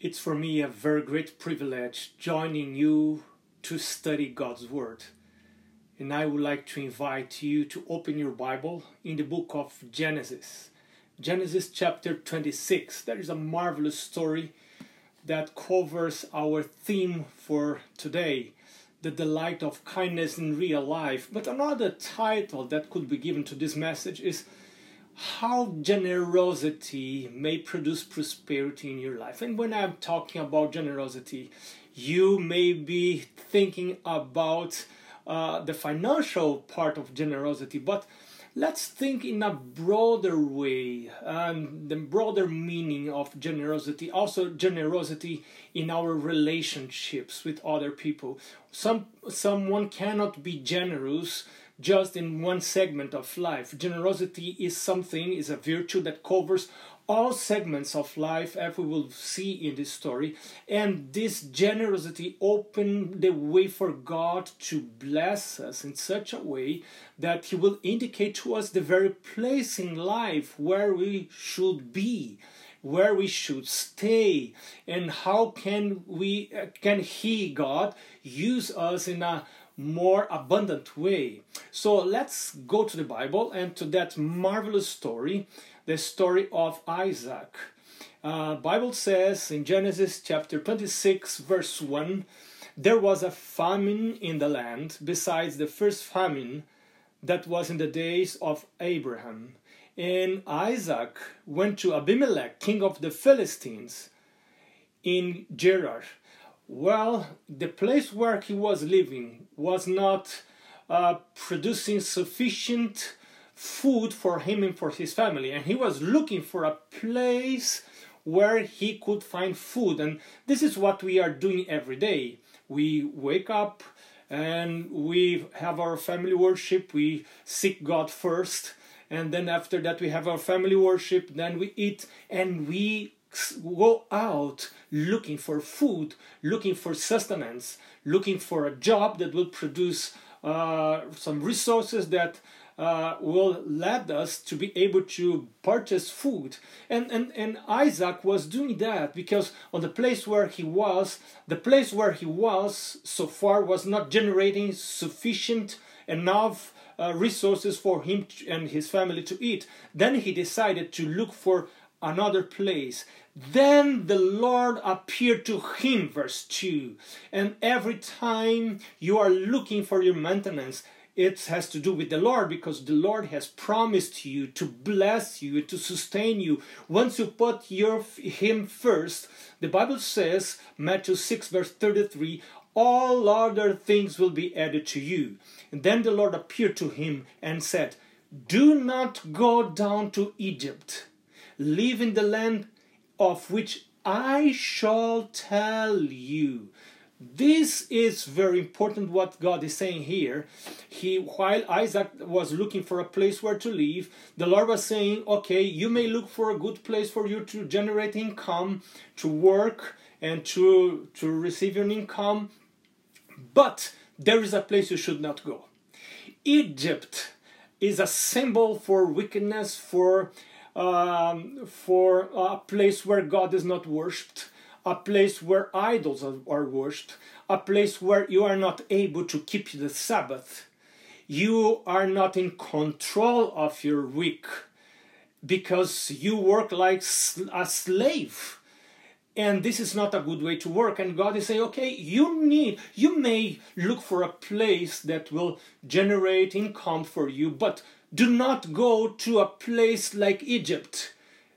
It's for me a very great privilege joining you to study God's Word. And I would like to invite you to open your Bible in the book of Genesis. Genesis chapter 26. There is a marvelous story that covers our theme for today the delight of kindness in real life. But another title that could be given to this message is how generosity may produce prosperity in your life. And when I'm talking about generosity, you may be thinking about uh, the financial part of generosity, but let's think in a broader way and the broader meaning of generosity also generosity in our relationships with other people some someone cannot be generous just in one segment of life. Generosity is something, is a virtue that covers all segments of life, as we will see in this story. And this generosity opened the way for God to bless us in such a way that He will indicate to us the very place in life where we should be where we should stay and how can we uh, can he god use us in a more abundant way. So let's go to the Bible and to that marvelous story, the story of Isaac. Uh, Bible says in Genesis chapter 26 verse 1 there was a famine in the land besides the first famine that was in the days of Abraham. And Isaac went to Abimelech, king of the Philistines, in Gerar well, the place where he was living was not uh, producing sufficient food for him and for his family, and he was looking for a place where he could find food. And this is what we are doing every day. We wake up and we have our family worship, we seek God first, and then after that, we have our family worship, then we eat, and we go out looking for food, looking for sustenance, looking for a job that will produce uh, some resources that uh, will lead us to be able to purchase food. And, and, and Isaac was doing that because on the place where he was, the place where he was so far was not generating sufficient enough uh, resources for him and his family to eat. Then he decided to look for another place. Then the Lord appeared to him, verse 2. And every time you are looking for your maintenance, it has to do with the Lord because the Lord has promised you to bless you, to sustain you. Once you put your, Him first, the Bible says, Matthew 6, verse 33, all other things will be added to you. And then the Lord appeared to him and said, Do not go down to Egypt live in the land of which I shall tell you. This is very important what God is saying here. He while Isaac was looking for a place where to live, the Lord was saying, "Okay, you may look for a good place for you to generate income, to work and to to receive your income, but there is a place you should not go." Egypt is a symbol for wickedness, for um, for a place where God is not worshipped, a place where idols are, are worshipped, a place where you are not able to keep the Sabbath. You are not in control of your week because you work like a slave and this is not a good way to work and god is saying okay you need you may look for a place that will generate income for you but do not go to a place like Egypt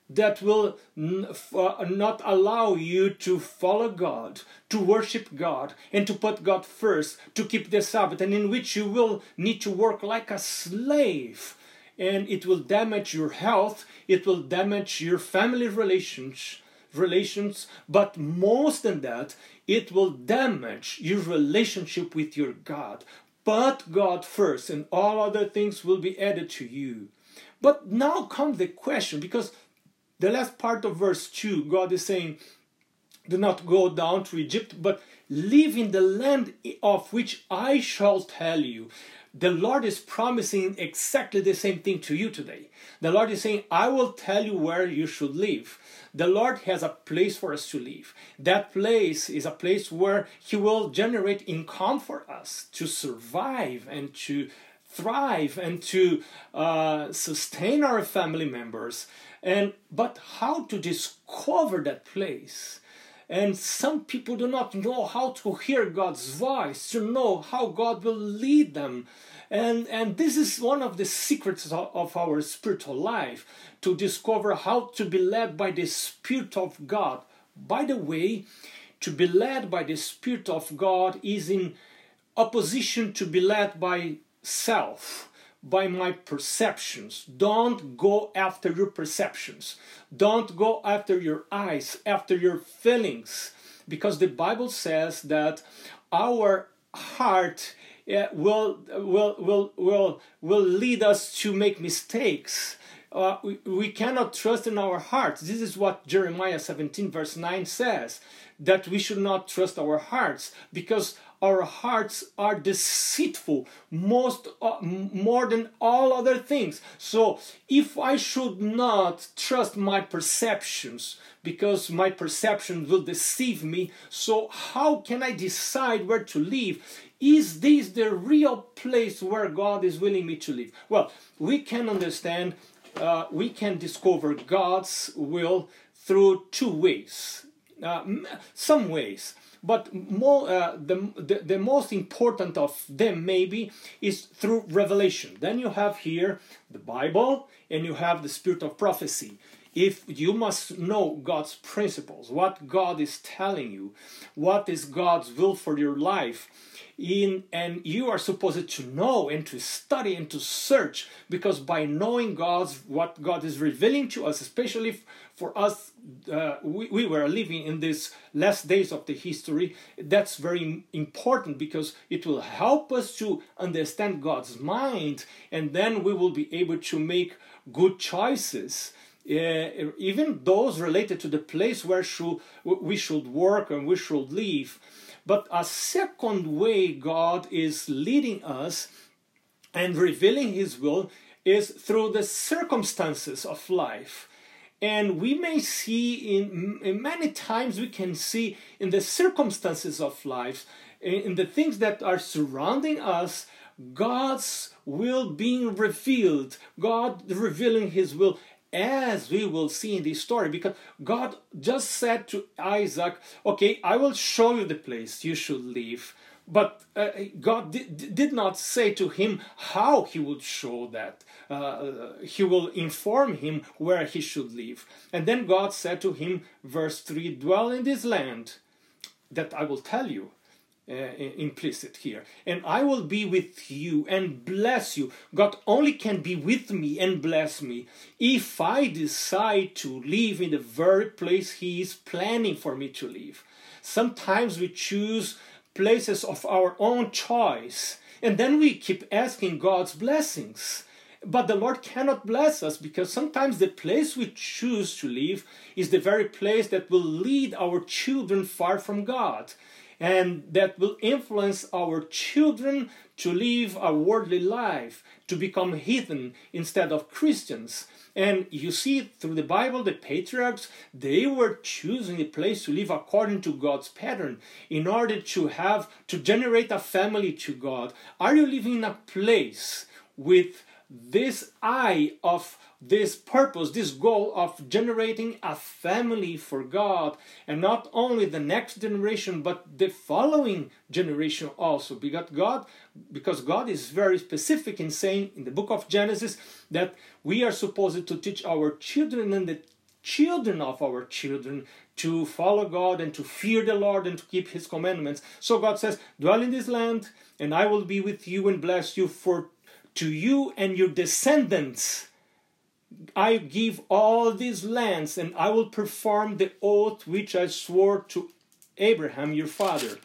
that will uh, not allow you to follow God, to worship God, and to put God first, to keep the Sabbath, and in which you will need to work like a slave. And it will damage your health, it will damage your family relations, relations, but most than that, it will damage your relationship with your God. But God first, and all other things will be added to you. But now comes the question because the last part of verse 2, God is saying, Do not go down to Egypt, but live in the land of which I shall tell you. The Lord is promising exactly the same thing to you today. The Lord is saying, I will tell you where you should live. The Lord has a place for us to live. That place is a place where He will generate income for us to survive and to thrive and to uh, sustain our family members. And but how to discover that place? And some people do not know how to hear God's voice, to know how God will lead them. And, and this is one of the secrets of, our spiritual life to discover how to be led by the Spirit of God. By the way, to be led by the Spirit of God is in opposition to be led by self by my perceptions. Don't go after your perceptions. Don't go after your eyes, after your feelings. Because the Bible says that our heart uh, will, will, will, will, will lead us to make mistakes. Uh, we, we cannot trust in our hearts. This is what Jeremiah 17, verse 9 says that we should not trust our hearts because our hearts are deceitful most uh, more than all other things. So if i should not trust my perceptions because my perception will deceive me so how can i decide where to live? Is this the real place where god is willing me to live? Well we can understand uh, we can discover god's will through two ways uh, some ways but more, uh, the, the, the most important of them maybe is through revelation. Then you have here the Bible and you have the spirit of prophecy if you must know God's principles, what God is telling you, what is God's will for your life, in and you are supposed to know and to study and to search because by knowing God's what God is revealing to us, especially for us, uh, we, we were living in these last days of the history. That's very important because it will help us to understand God's mind, and then we will be able to make good choices uh, even those related to the place where should, we should work and we should live. But a second way God is leading us and revealing His will is through the circumstances of life. And we may see in, in many times we can see in the circumstances of life, in the things that are surrounding us, God's will being revealed, God revealing His will as we will see in this story, because God just said to Isaac, Okay, I will show you the place you should live. But uh, God did, did not say to him how he would show that. Uh, he will inform him where he should live. And then God said to him, verse 3 Dwell in this land that I will tell you uh, implicit here. And I will be with you and bless you. God only can be with me and bless me if I decide to live in the very place He is planning for me to live. Sometimes we choose places of our own choice and then we keep asking God's blessings. But the Lord cannot bless us because sometimes the place we choose to live is the very place that will lead our children far from God and that will influence our children to live a worldly life, to become heathen instead of Christians. And you see through the Bible, the patriarchs, they were choosing a place to live according to God's pattern in order to have, to generate a family to God. Are you living in a place with this eye of this purpose, this goal of generating a family for God, and not only the next generation, but the following generation also. Because God, because God is very specific in saying in the book of Genesis that we are supposed to teach our children and the children of our children to follow God and to fear the Lord and to keep His commandments. So God says, Dwell in this land, and I will be with you and bless you for to you and your descendants I give all these lands, and I will perform the oath which I swore to Abraham your father.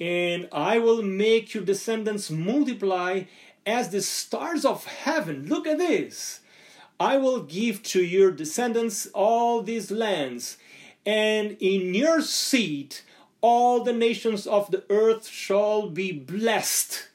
And I will make your descendants multiply as the stars of heaven. Look at this. I will give to your descendants all these lands, and in your seed all the nations of the earth shall be blessed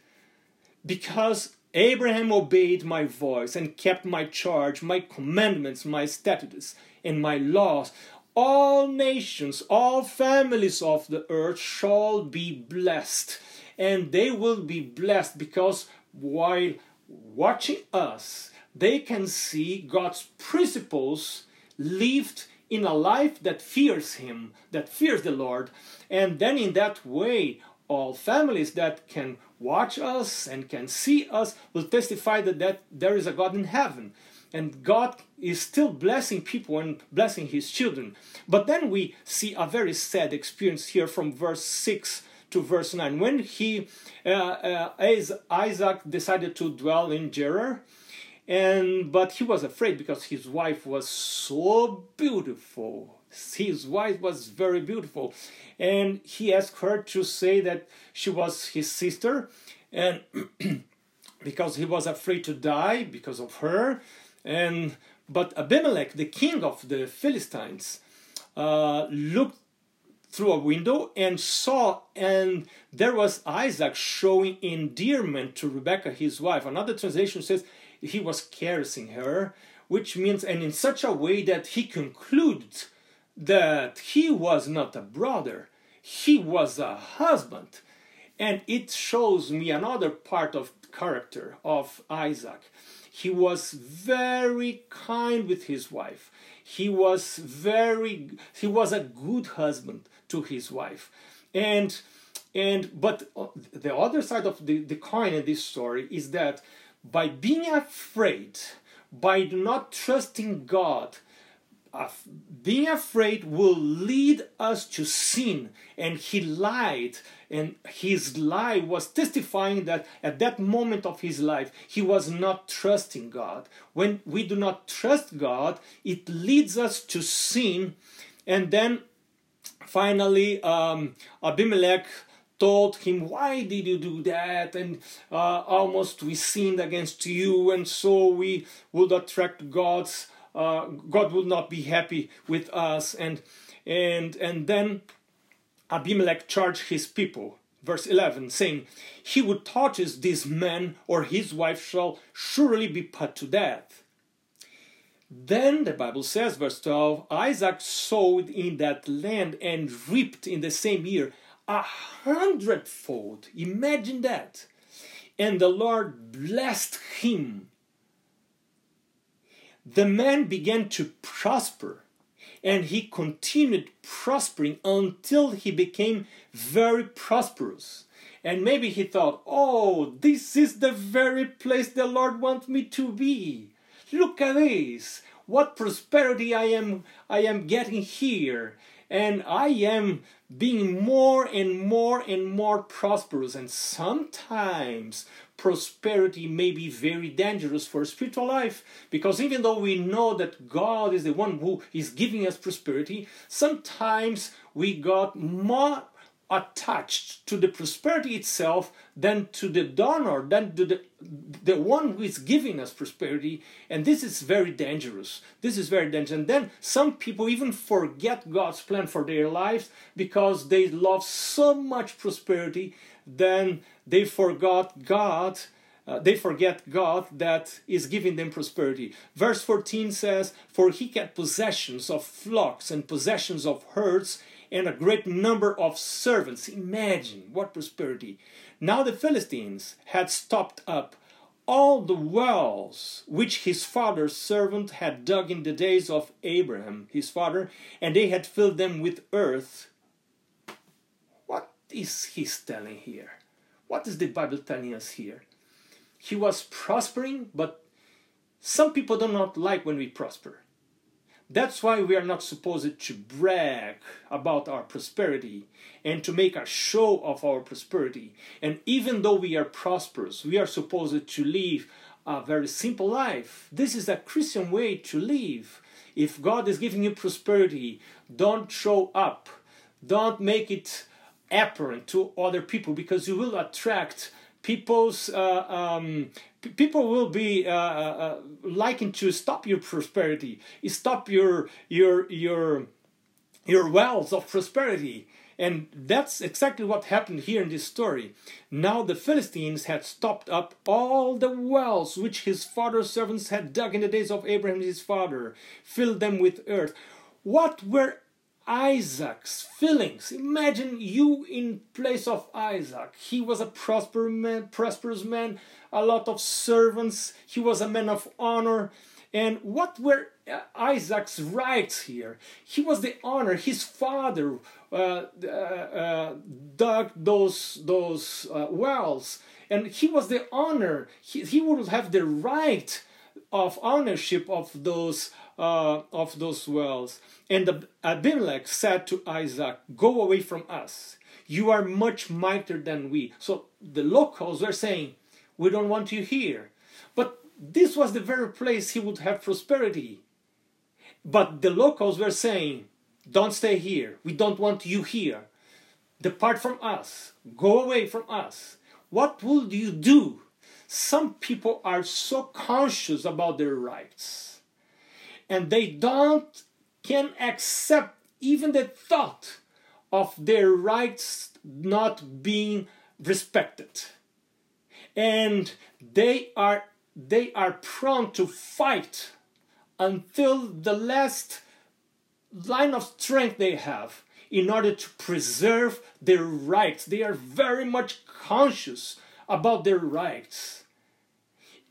because Abraham obeyed my voice and kept my charge, my commandments, my statutes, and my laws. All nations, all families of the earth shall be blessed, and they will be blessed because while watching us, they can see God's principles lived in a life that fears Him, that fears the Lord, and then in that way, all families that can watch us and can see us will testify that, that there is a God in heaven. And God is still blessing people and blessing his children. But then we see a very sad experience here from verse 6 to verse 9. When he, uh, uh, Isaac decided to dwell in Gerar, and but he was afraid because his wife was so beautiful his wife was very beautiful. And he asked her to say that she was his sister. And because he was afraid to die because of her. And but abimelech the king of the philistines uh, looked through a window and saw and there was isaac showing endearment to rebekah his wife. Another translation says he was caressing her which means and in such a way that he concludes that he was not a brother, he was a husband. And it shows me another part of character of Isaac. He was very kind with his wife. He was very he was a good husband to his wife. And and but uh, the other side of the, the coin in this story is that by being afraid, by not trusting God, being afraid will lead us to sin. And he lied and his lie was testifying that at that moment of his life he was not trusting god. When we do not trust god it leads us to sin. And then finally um, abimelech told him why did you do that? And uh, almost we sinned against you and so we would attract god's uh, God will not be happy with us. And and and then Abimelech charged his people, verse 11, saying, He who touches this man or his wife shall surely be put to death. Then the Bible says, verse 12, Isaac sowed in that land and reaped in the same year a hundredfold. Imagine that. And the Lord blessed him the man began to prosper and he continued prospering until he became very prosperous. And maybe he thought, oh, this is the very place the Lord wants me to be. Look at this. What prosperity I am I am getting here. And I am being more and more and more prosperous. And sometimes prosperity may be very dangerous for spiritual life because even though we know that God is the one who is giving us prosperity, sometimes we got more attached to the prosperity itself than to the donor, than to the, the one who is giving us prosperity. And this is very dangerous. This is very dangerous. And then some people even forget God's plan for their lives because they love so much prosperity, then they forgot God. Uh, they forget God that is giving them prosperity. Verse 14 says, For he kept possessions of flocks and possessions of herds and a great number of servants. Imagine what prosperity. Now the Philistines had stopped up all the wells which his father's servant had dug in the days of Abraham, his father, and they had filled them with earth. What is he telling here? What is the Bible telling us here? He was prospering, but some people do not like when we prosper. That's why we are not supposed to brag about our prosperity and to make a show of our prosperity. And even though we are prosperous, we are supposed to live a very simple life. This is a Christian way to live. If God is giving you prosperity, don't show up. Don't make it apparent to other people because you will attract people's uh, um, people will be uh, uh, uh, liking to stop your prosperity, stop your your your your wells of prosperity. And that's exactly what happened here in this story. Now the Philistines had stopped up all the wells which his father's servants had dug in the days of Abraham his father, filled them with earth. What were Isaac's feelings? Imagine you in place of Isaac. He was a prosperous man, prosperous man, a lot of servants. He was a man of honor. And what were uh, Isaac's rights here? He was the honor. His father uh, uh, uh, dug those those uh, wells, and he was the honor. He, he would have the right of ownership of those uh, of those wells. And Abimelech said to Isaac, "Go away from us. You are much mightier than we." So the locals were saying, "We don't want you here." But this was the very place he would have prosperity. But the locals were saying, Don't stay here. We don't want you here. Depart from us. Go away from us. What will you do? Some people are so conscious about their rights and they don't can accept even the thought of their rights not being respected and they are they are prone to fight until the last line of strength they have in order to preserve their rights. They are very much conscious about their rights.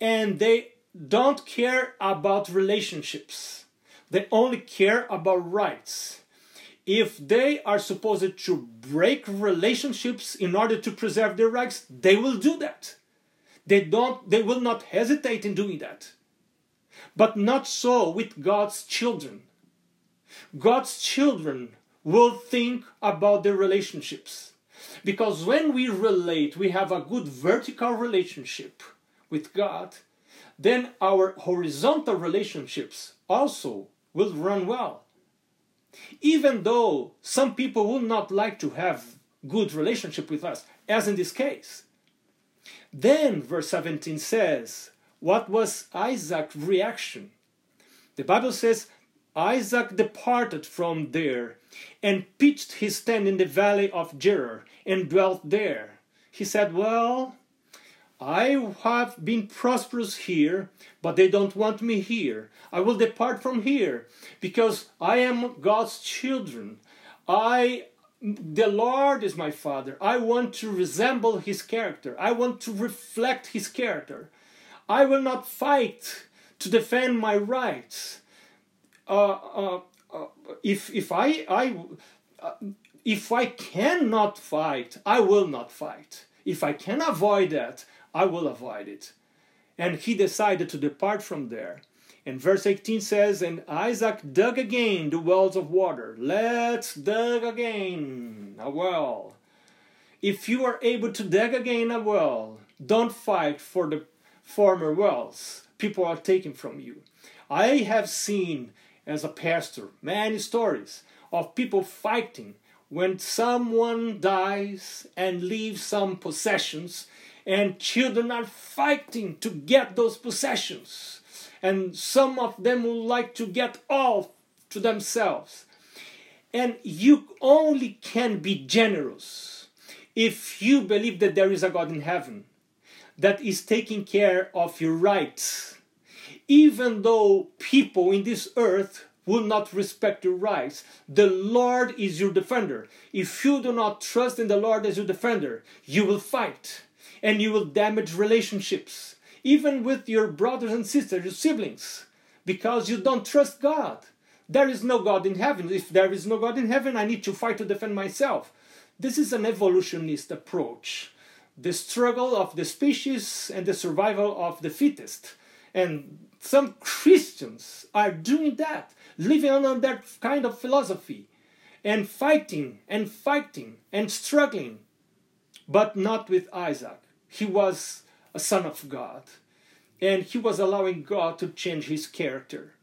And they don't care about relationships, they only care about rights. If they are supposed to break relationships in order to preserve their rights, they will do that. They don't they will not hesitate in doing that. But not so with God's children. God's children will think about their relationships. Because when we relate, we have a good vertical relationship with God, then our horizontal relationships also will run well. Even though some people will not like to have good relationship with us, as in this case. Then verse 17 says, what was Isaac's reaction? The Bible says Isaac departed from there and pitched his tent in the valley of Gerar and dwelt there. He said, Well, I have been prosperous here, but they don't want me here. I will depart from here because I am God's children. I the Lord is my father. I want to resemble his character. I want to reflect his character. I will not fight to defend my rights. Uh, uh, uh, if if I I uh, if I cannot fight, I will not fight. If I can avoid that, I will avoid it. And he decided to depart from there. And verse 18 says, And Isaac dug again the wells of water. Let's dig again a well. If you are able to dig again a well, don't fight for the former wells people are taking from you. I have seen as a pastor many stories of people fighting when someone dies and leaves some possessions and children are fighting to get those possessions and some of them would like to get all to themselves. And you only can be generous if you believe that there is a God in heaven that is taking care of your rights. Even though people in this earth will not respect your rights, the Lord is your defender. If you do not trust in the Lord as your defender, you will fight and you will damage relationships even with your brothers and sisters, your siblings, because you don't trust God. There is no God in heaven. If there is no God in heaven, I need to fight to defend myself. This is an evolutionist approach. The struggle of the species and the survival of the fittest. And some Christians are doing that, living on that kind of philosophy, and fighting and fighting and struggling, but not with Isaac. He was a son of God. And he was allowing God to change his character.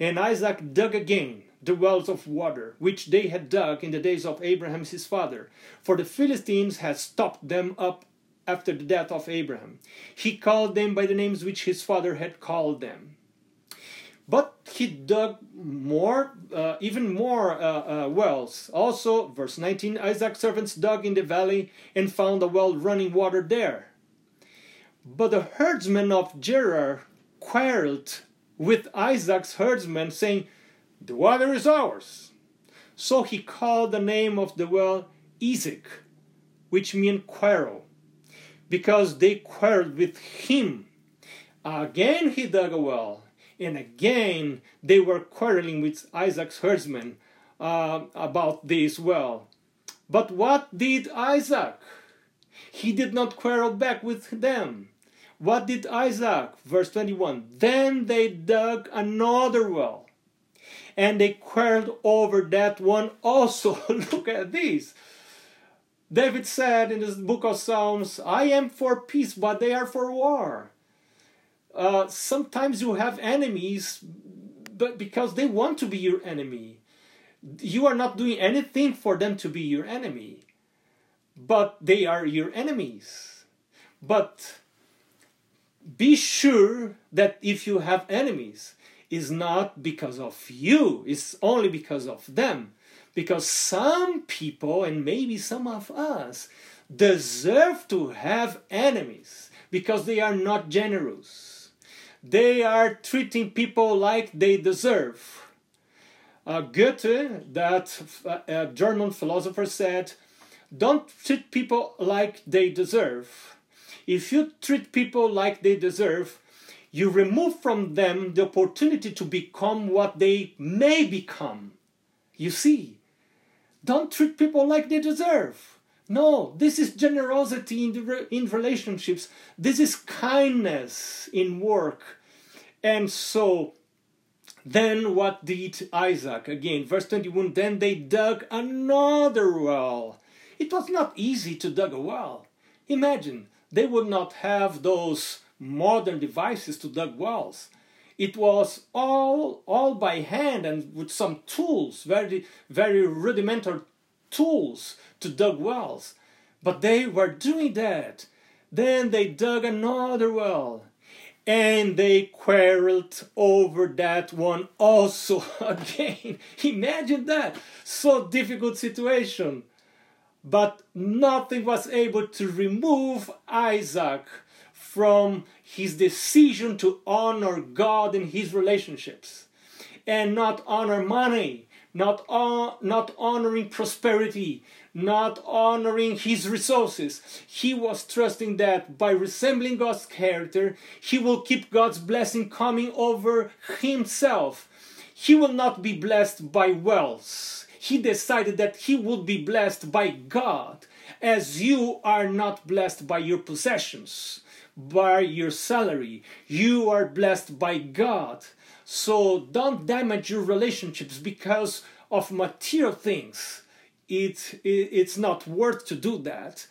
And Isaac dug again the wells of water, which they had dug in the days of Abraham his father, for the Philistines had stopped them up after the death of Abraham. He called them by the names which his father had called them. But he dug more, uh, even more uh, uh, wells. Also, verse 19 Isaac's servants dug in the valley and found a well running water there. But the herdsmen of Gerar quarreled with Isaac's herdsmen, saying, The water is ours. So he called the name of the well Esek, which means quarrel, because they quarreled with him. Again he dug a well and again, they were quarreling with Isaac's herdsmen uh, about this well. But what did Isaac? He did not quarrel back with them. What did Isaac? Verse 21 Then they dug another well, and they quarreled over that one also. Look at this. David said in the book of Psalms, I am for peace, but they are for war. Uh, sometimes you have enemies but because they want to be your enemy you are not doing anything for them to be your enemy. But they are your enemies. But be sure that if you have enemies is not because of you it's only because of them. Because some people and maybe some of us deserve to have enemies because they are not generous they are treating people like they deserve. Uh, Goethe, that uh, German philosopher, said, Don't treat people like they deserve. If you treat people like they deserve, you remove from them the opportunity to become what they may become. You see, don't treat people like they deserve. No, this is generosity in, the, in relationships. This is kindness in work. And so, then what did Isaac? Again, verse 21 Then they dug another well. It was not easy to dig a well. Imagine, they would not have those modern devices to dig wells. It was all, all by hand and with some tools, very, very rudimentary tools to dig wells. But they were doing that. Then they dug another well and they quarreled over that one also again. Imagine that. So difficult situation. But nothing was able to remove Isaac from his decision to honor God in his relationships and not honor money, not, on, not honoring prosperity, not honoring his resources. He was trusting that by resembling God's character, he will keep God's blessing coming over himself. He will not be blessed by wealth. He decided that he would be blessed by God, as you are not blessed by your possessions, by your salary. You are blessed by God. So don't damage your relationships because of material things. It, it it's not worth to do that.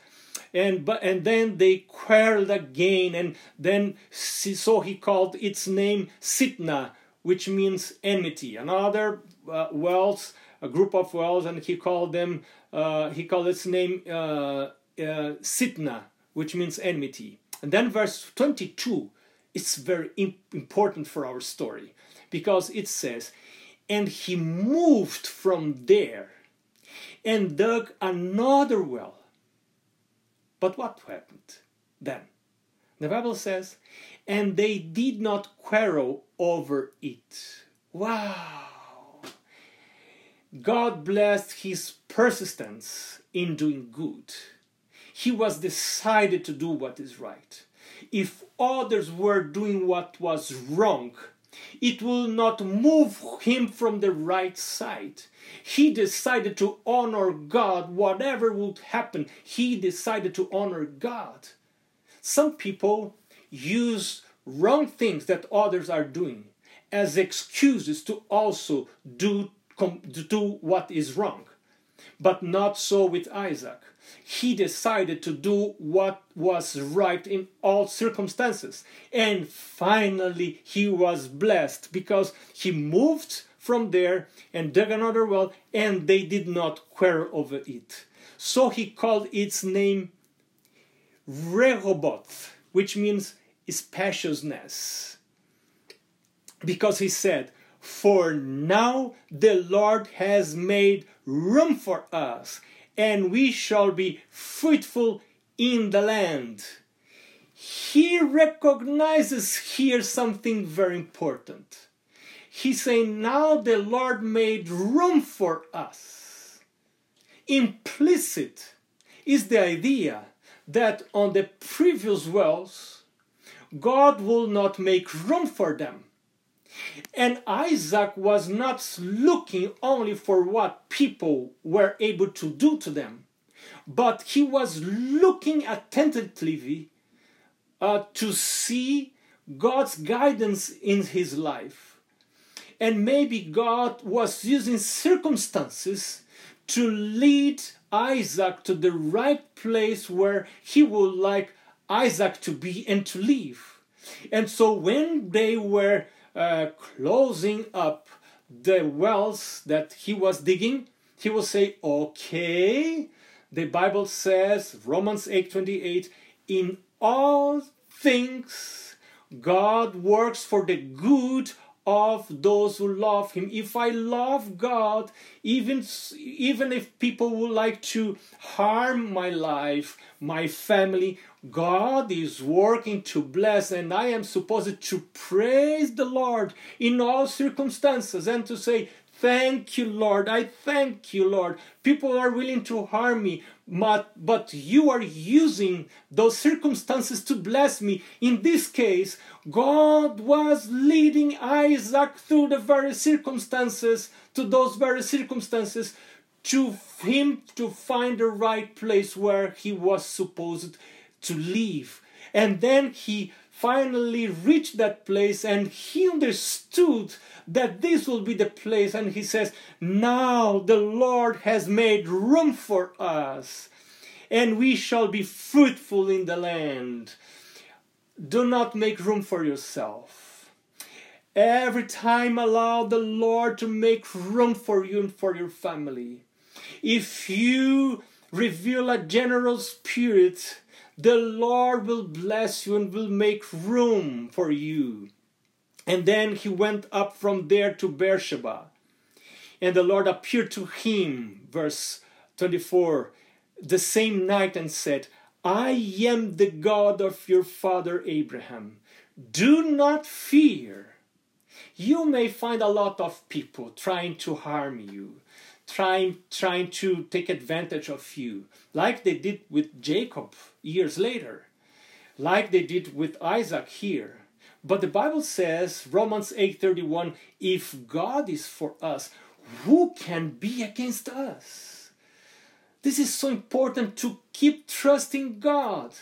And but and then they quarreled again and then so he called its name Sitnah which means enmity. Another uh, wells a group of wells and he called them uh, he called its name uh, uh Sitnah which means enmity. And then verse 22 is very important for our story because it says and he moved from there and dug another well. But what happened then? The Bible says, and they did not quarrel over it. Wow! God blessed his persistence in doing good. He was decided to do what is right. If others were doing what was wrong, it will not move him from the right side. He decided to honor God, whatever would happen, he decided to honor God. Some people use wrong things that others are doing as excuses to also do, do what is wrong. But not so with Isaac he decided to do what was right in all circumstances. And finally, he was blessed because he moved from there and dug another well, and they did not quarrel over it. So he called its name Rehoboth, which means spaciousness. because he said, For now the Lord has made room for us, and we shall be fruitful in the land. He recognizes here something very important. He's saying, Now the Lord made room for us. Implicit is the idea that on the previous wells, God will not make room for them. And Isaac was not looking only for what people were able to do to them, but he was looking attentively uh, to see God's guidance in his life. And maybe God was using circumstances to lead Isaac to the right place where he would like Isaac to be and to live. And so when they were uh, closing up the wells that he was digging, he will say, "Okay." The Bible says, Romans 8:28, "In all things God works for the good of those who love him if i love god even even if people would like to harm my life my family god is working to bless and i am supposed to praise the lord in all circumstances and to say Thank you, Lord. I thank you, Lord. People are willing to harm me, but, but you are using those circumstances to bless me. In this case, God was leading Isaac through the very circumstances, to those very circumstances, to him to find the right place where he was supposed to live. And then he finally reached that place and he understood that this will be the place. And he says, Now the Lord has made room for us, and we shall be fruitful in the land. Do not make room for yourself. Every time, allow the Lord to make room for you and for your family. If you reveal a general spirit, the Lord will bless you and will make room for you. And then he went up from there to Beersheba. And the Lord appeared to him, verse 24, the same night and said, I am the God of your father Abraham. Do not fear. You may find a lot of people trying to harm you, trying, trying to take advantage of you, like they did with Jacob years later, like they did with Isaac here. But the Bible says, Romans 8:31, if God is for us, who can be against us? This is so important to keep trusting God.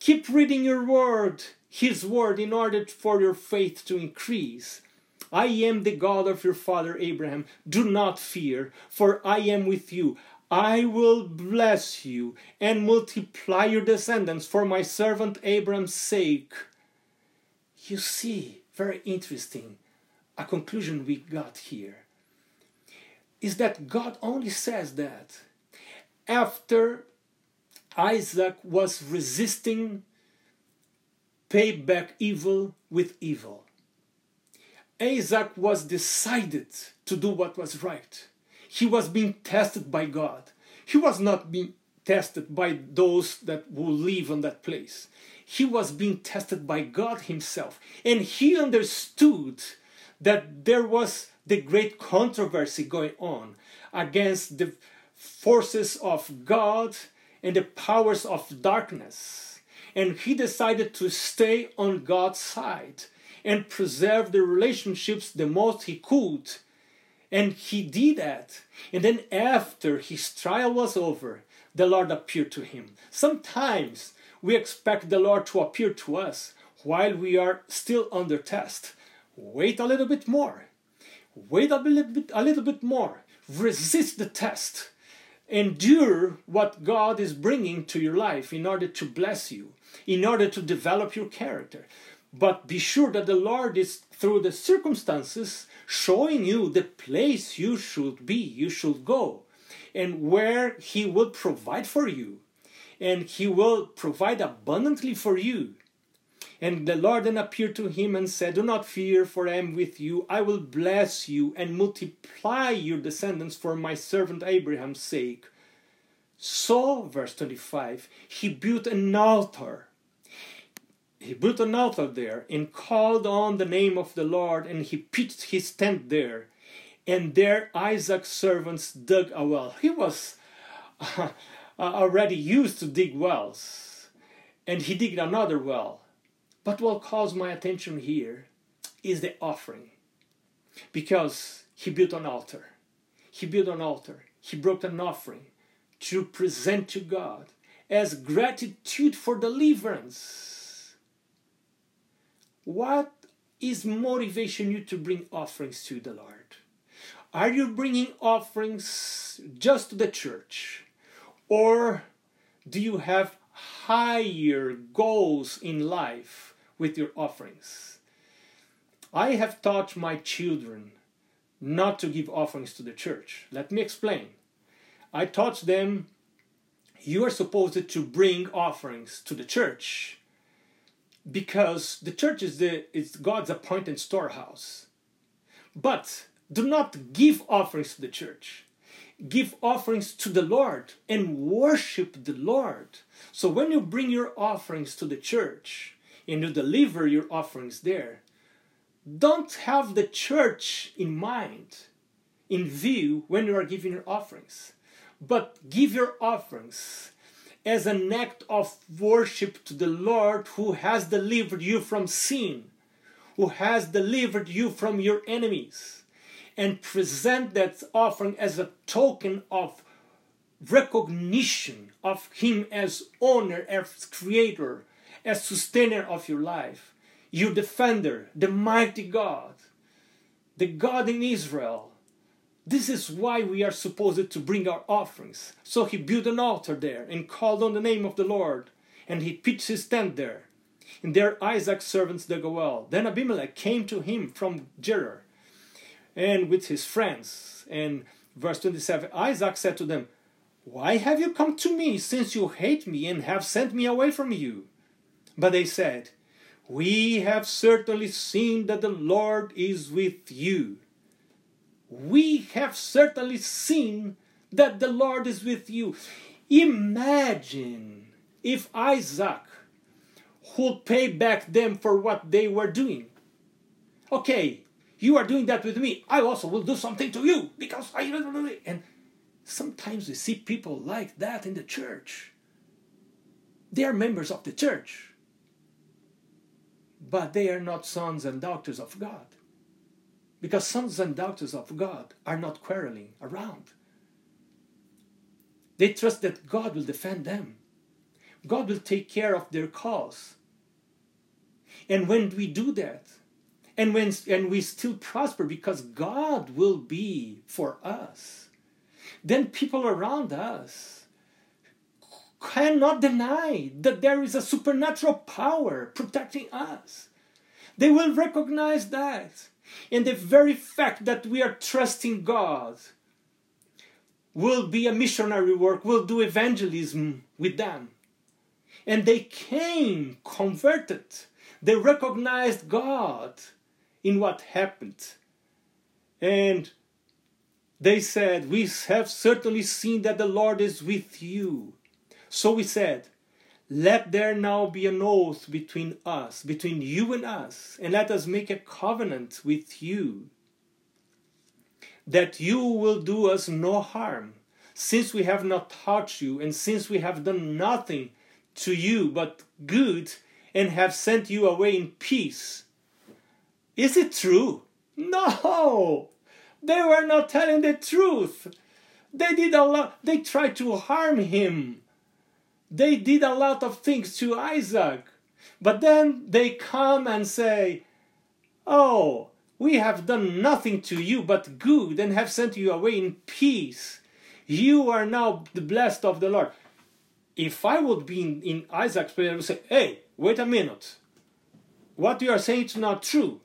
Keep reading your word, his word in order for your faith to increase. I am the God of your father Abraham. Do not fear, for I am with you. I will bless you and multiply your descendants for my servant Abraham's sake you see, very interesting, a conclusion we got here is that God only says that after Isaac was resisting pay back evil with evil. Isaac was decided to do what was right. He was being tested by God. He was not being tested by those that will live on that place he was being tested by God Himself. And he understood that there was the great controversy going on against the forces of God and the powers of darkness. And he decided to stay on God's side and preserve the relationships the most he could. And he did that. And then, after his trial was over, the Lord appeared to him. Sometimes we expect the Lord to appear to us while we are still under test. Wait a little bit more. Wait a little bit, a little bit more. Resist the test. Endure what God is bringing to your life in order to bless you, in order to develop your character. But be sure that the Lord is, through the circumstances, showing you the place you should be, you should go, and where He will provide for you and He will provide abundantly for you. And the Lord then appeared to him and said, Do not fear, for I am with you. I will bless you and multiply your descendants for my servant Abraham's sake. So, verse 25, he built an altar. He built an altar there and called on the name of the Lord, and he pitched his tent there. And there Isaac's servants dug a well. He was uh, already used to dig wells, and he digged another well. But what calls my attention here is the offering. Because he built an altar. He built an altar. He brought an offering to present to God as gratitude for deliverance. What is motivation you to bring offerings to the Lord? Are you bringing offerings just to the church? Or do you have higher goals in life with your offerings? I have taught my children not to give offerings to the church. Let me explain. I taught them you are supposed to bring offerings to the church because the church is the is God's appointed storehouse. But do not give offerings to the church. Give offerings to the Lord and worship the Lord. So when you bring your offerings to the church and you deliver your offerings there, don't have the church in mind, in view when you are giving your offerings but give your offerings as an act of worship to the Lord who has delivered you from sin, who has delivered you from your enemies, and present that offering as a token of recognition of Him as owner, as creator, as sustainer of your life, your defender, the mighty God, the God in Israel this is why we are supposed to bring our offerings. So he built an altar there and called on the name of the Lord, and he pitched his tent there. And there Isaac's servants dug a well. Then Abimelech came to him from Gerar, and with his friends. And verse 27 Isaac said to them, Why have you come to me, since you hate me and have sent me away from you? But they said, We have certainly seen that the Lord is with you we have certainly seen that the Lord is with you. Imagine if Isaac would pay back them for what they were doing. Okay, you are doing that with me. I also will do something to you because I. And sometimes we see people like that in the church. They are members of the church, but they are not sons and daughters of God. Because sons and daughters of God are not quarreling around. They trust that God will defend them. God will take care of their cause. And when we do that, and when and we still prosper because God will be for us, then people around us cannot deny that there is a supernatural power protecting us. They will recognize that. And the very fact that we are trusting God will be a missionary work, will do evangelism with them. And they came converted. They recognized God in what happened. And they said, We have certainly seen that the Lord is with you. So we said, let there now be an oath between us, between you and us, and let us make a covenant with you that you will do us no harm, since we have not touched you, and since we have done nothing to you but good, and have sent you away in peace. Is it true? No! They were not telling the truth. They did a lot, they tried to harm him they did a lot of things to Isaac. But then they come and say, Oh, we have done nothing to you but good and have sent you away in peace. You are now the blessed of the Lord. If I would be in, in Isaac's place, I would say, Hey, wait a minute. What you are saying is not true.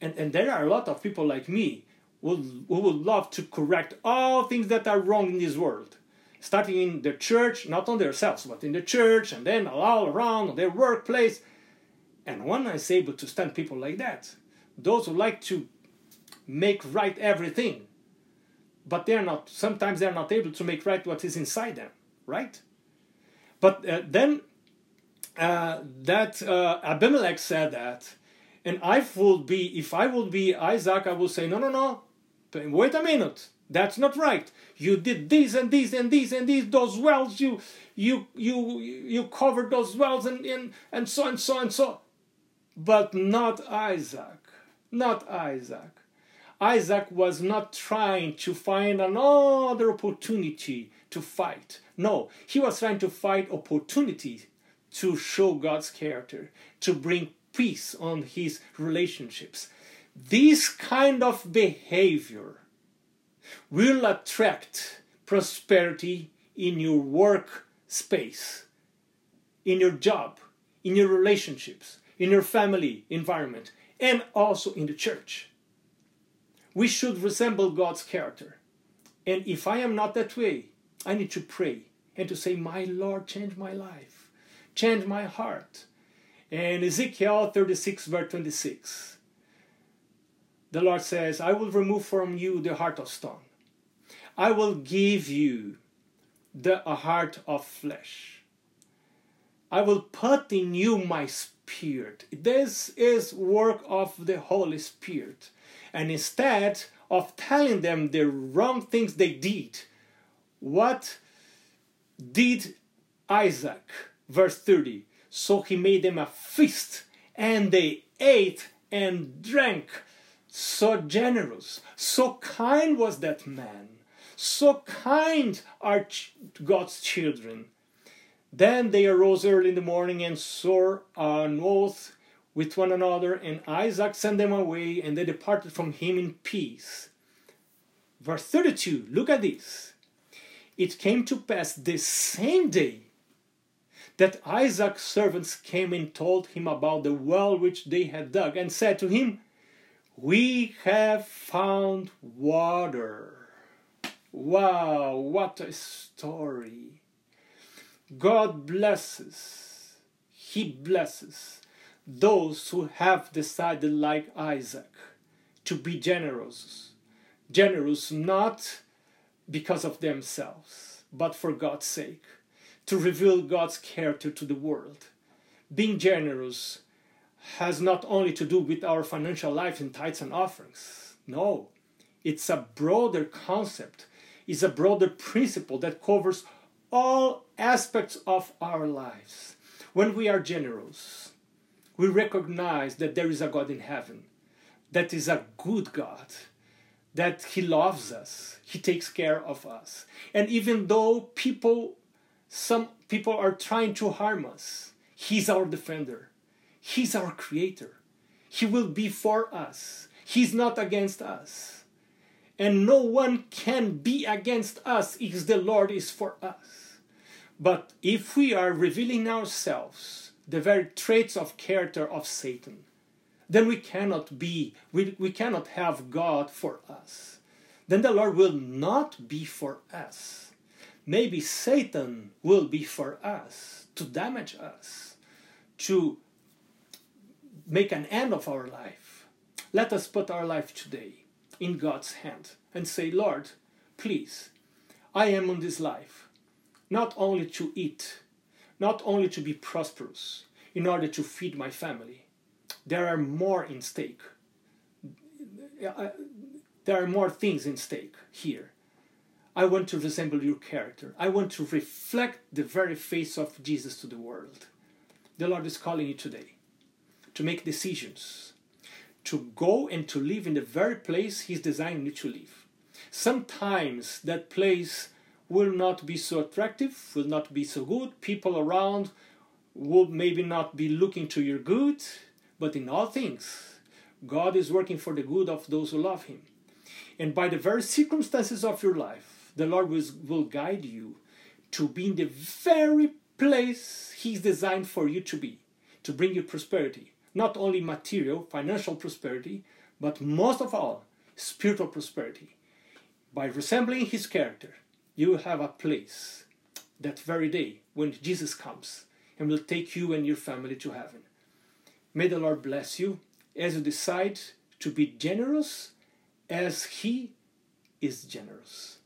And, and there are a lot of people like me who, who would love to correct all things that are wrong in this world starting in the church, not on themselves, but in the church, and then all around their workplace. And one is able to stand people like that. Those who like to make right everything, but they're not, sometimes they're not able to make right what is inside them, right? But uh, then uh, that uh, Abimelech said that, and I would be, if I would be Isaac, I would say, no, no, no, wait a minute, that's not right. You did this and this and this and this, those wells, you you you you covered those wells and, and, and so and so and so. But not Isaac. Not Isaac. Isaac was not trying to find another opportunity to fight. No, he was trying to find opportunities to show God's character, to bring peace on his relationships. This kind of behavior will attract prosperity in your work space, in your job, in your relationships, in your family environment, and also in the church. We should resemble God's character. And if I am not that way, I need to pray and to say, My Lord, change my life, change my heart. And Ezekiel 36, verse 26, the Lord says, I will remove from you the heart of stone. I will give you the heart of flesh. I will put in you my spirit. This is work of the Holy Spirit. And instead of telling them the wrong things they did, what did Isaac? Verse 30. So he made them a feast, and they ate and drank. So generous, so kind was that man. So kind are God's children. Then they arose early in the morning and swore an oath with one another, and Isaac sent them away, and they departed from him in peace. Verse 32, look at this. It came to pass the same day that Isaac's servants came and told him about the well which they had dug, and said to him, We have found water. Wow, what a story! God blesses, He blesses those who have decided, like Isaac, to be generous. Generous not because of themselves, but for God's sake, to reveal God's character to the world. Being generous has not only to do with our financial life in tithes and offerings. No, it's a broader concept it's a broader principle that covers all aspects of our lives. When we are generous, we recognize that there is a God in heaven, that is a good God, that He loves us, He takes care of us. And even though people, some people are trying to harm us, He's our defender, He's our creator, He will be for us, He's not against us and no one can be against us if the Lord is for us. But if we are revealing ourselves, the very traits of character of Satan, then we cannot be, we, we cannot have God for us. Then the Lord will not be for us. Maybe Satan will be for us to damage us, to make an end of our life. Let us put our life today in God's hand and say, Lord, please, I am on this life not only to eat, not only to be prosperous, in order to feed my family. There are more in stake. There are more things in stake here. I want to resemble your character. I want to reflect the very face of Jesus to the world. The Lord is calling you today to make decisions to go and to live in the very place He's designed you to live. Sometimes that place will not be so attractive, will not be so good. People around will maybe not be looking to your good, but in all things, God is working for the good of those who love Him. And by the very circumstances of your life, the Lord will, will guide you to be in the very place He's designed for you to be, to bring you prosperity not only material, financial prosperity, but most of all, spiritual prosperity. By resembling his character, you will have a place that very day when Jesus comes and will take you and your family to heaven. May the Lord bless you as you decide to be generous as He is generous.